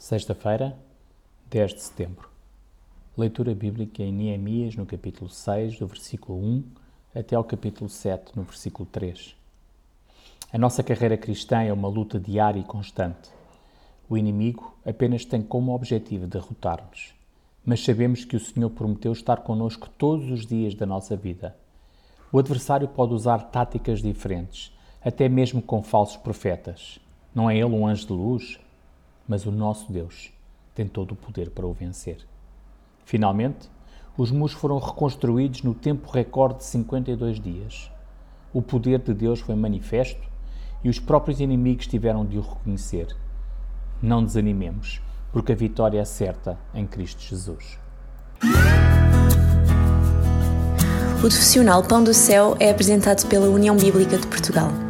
Sexta-feira, 10 de setembro. Leitura bíblica em Neemias, no capítulo 6, do versículo 1 até ao capítulo 7, no versículo 3. A nossa carreira cristã é uma luta diária e constante. O inimigo apenas tem como objetivo derrotar-nos. Mas sabemos que o Senhor prometeu estar conosco todos os dias da nossa vida. O adversário pode usar táticas diferentes, até mesmo com falsos profetas. Não é ele um anjo de luz? Mas o nosso Deus tem todo o poder para o vencer. Finalmente, os muros foram reconstruídos no tempo recorde de 52 dias. O poder de Deus foi manifesto e os próprios inimigos tiveram de o reconhecer. Não desanimemos, porque a vitória é certa em Cristo Jesus. O profissional Pão do Céu é apresentado pela União Bíblica de Portugal.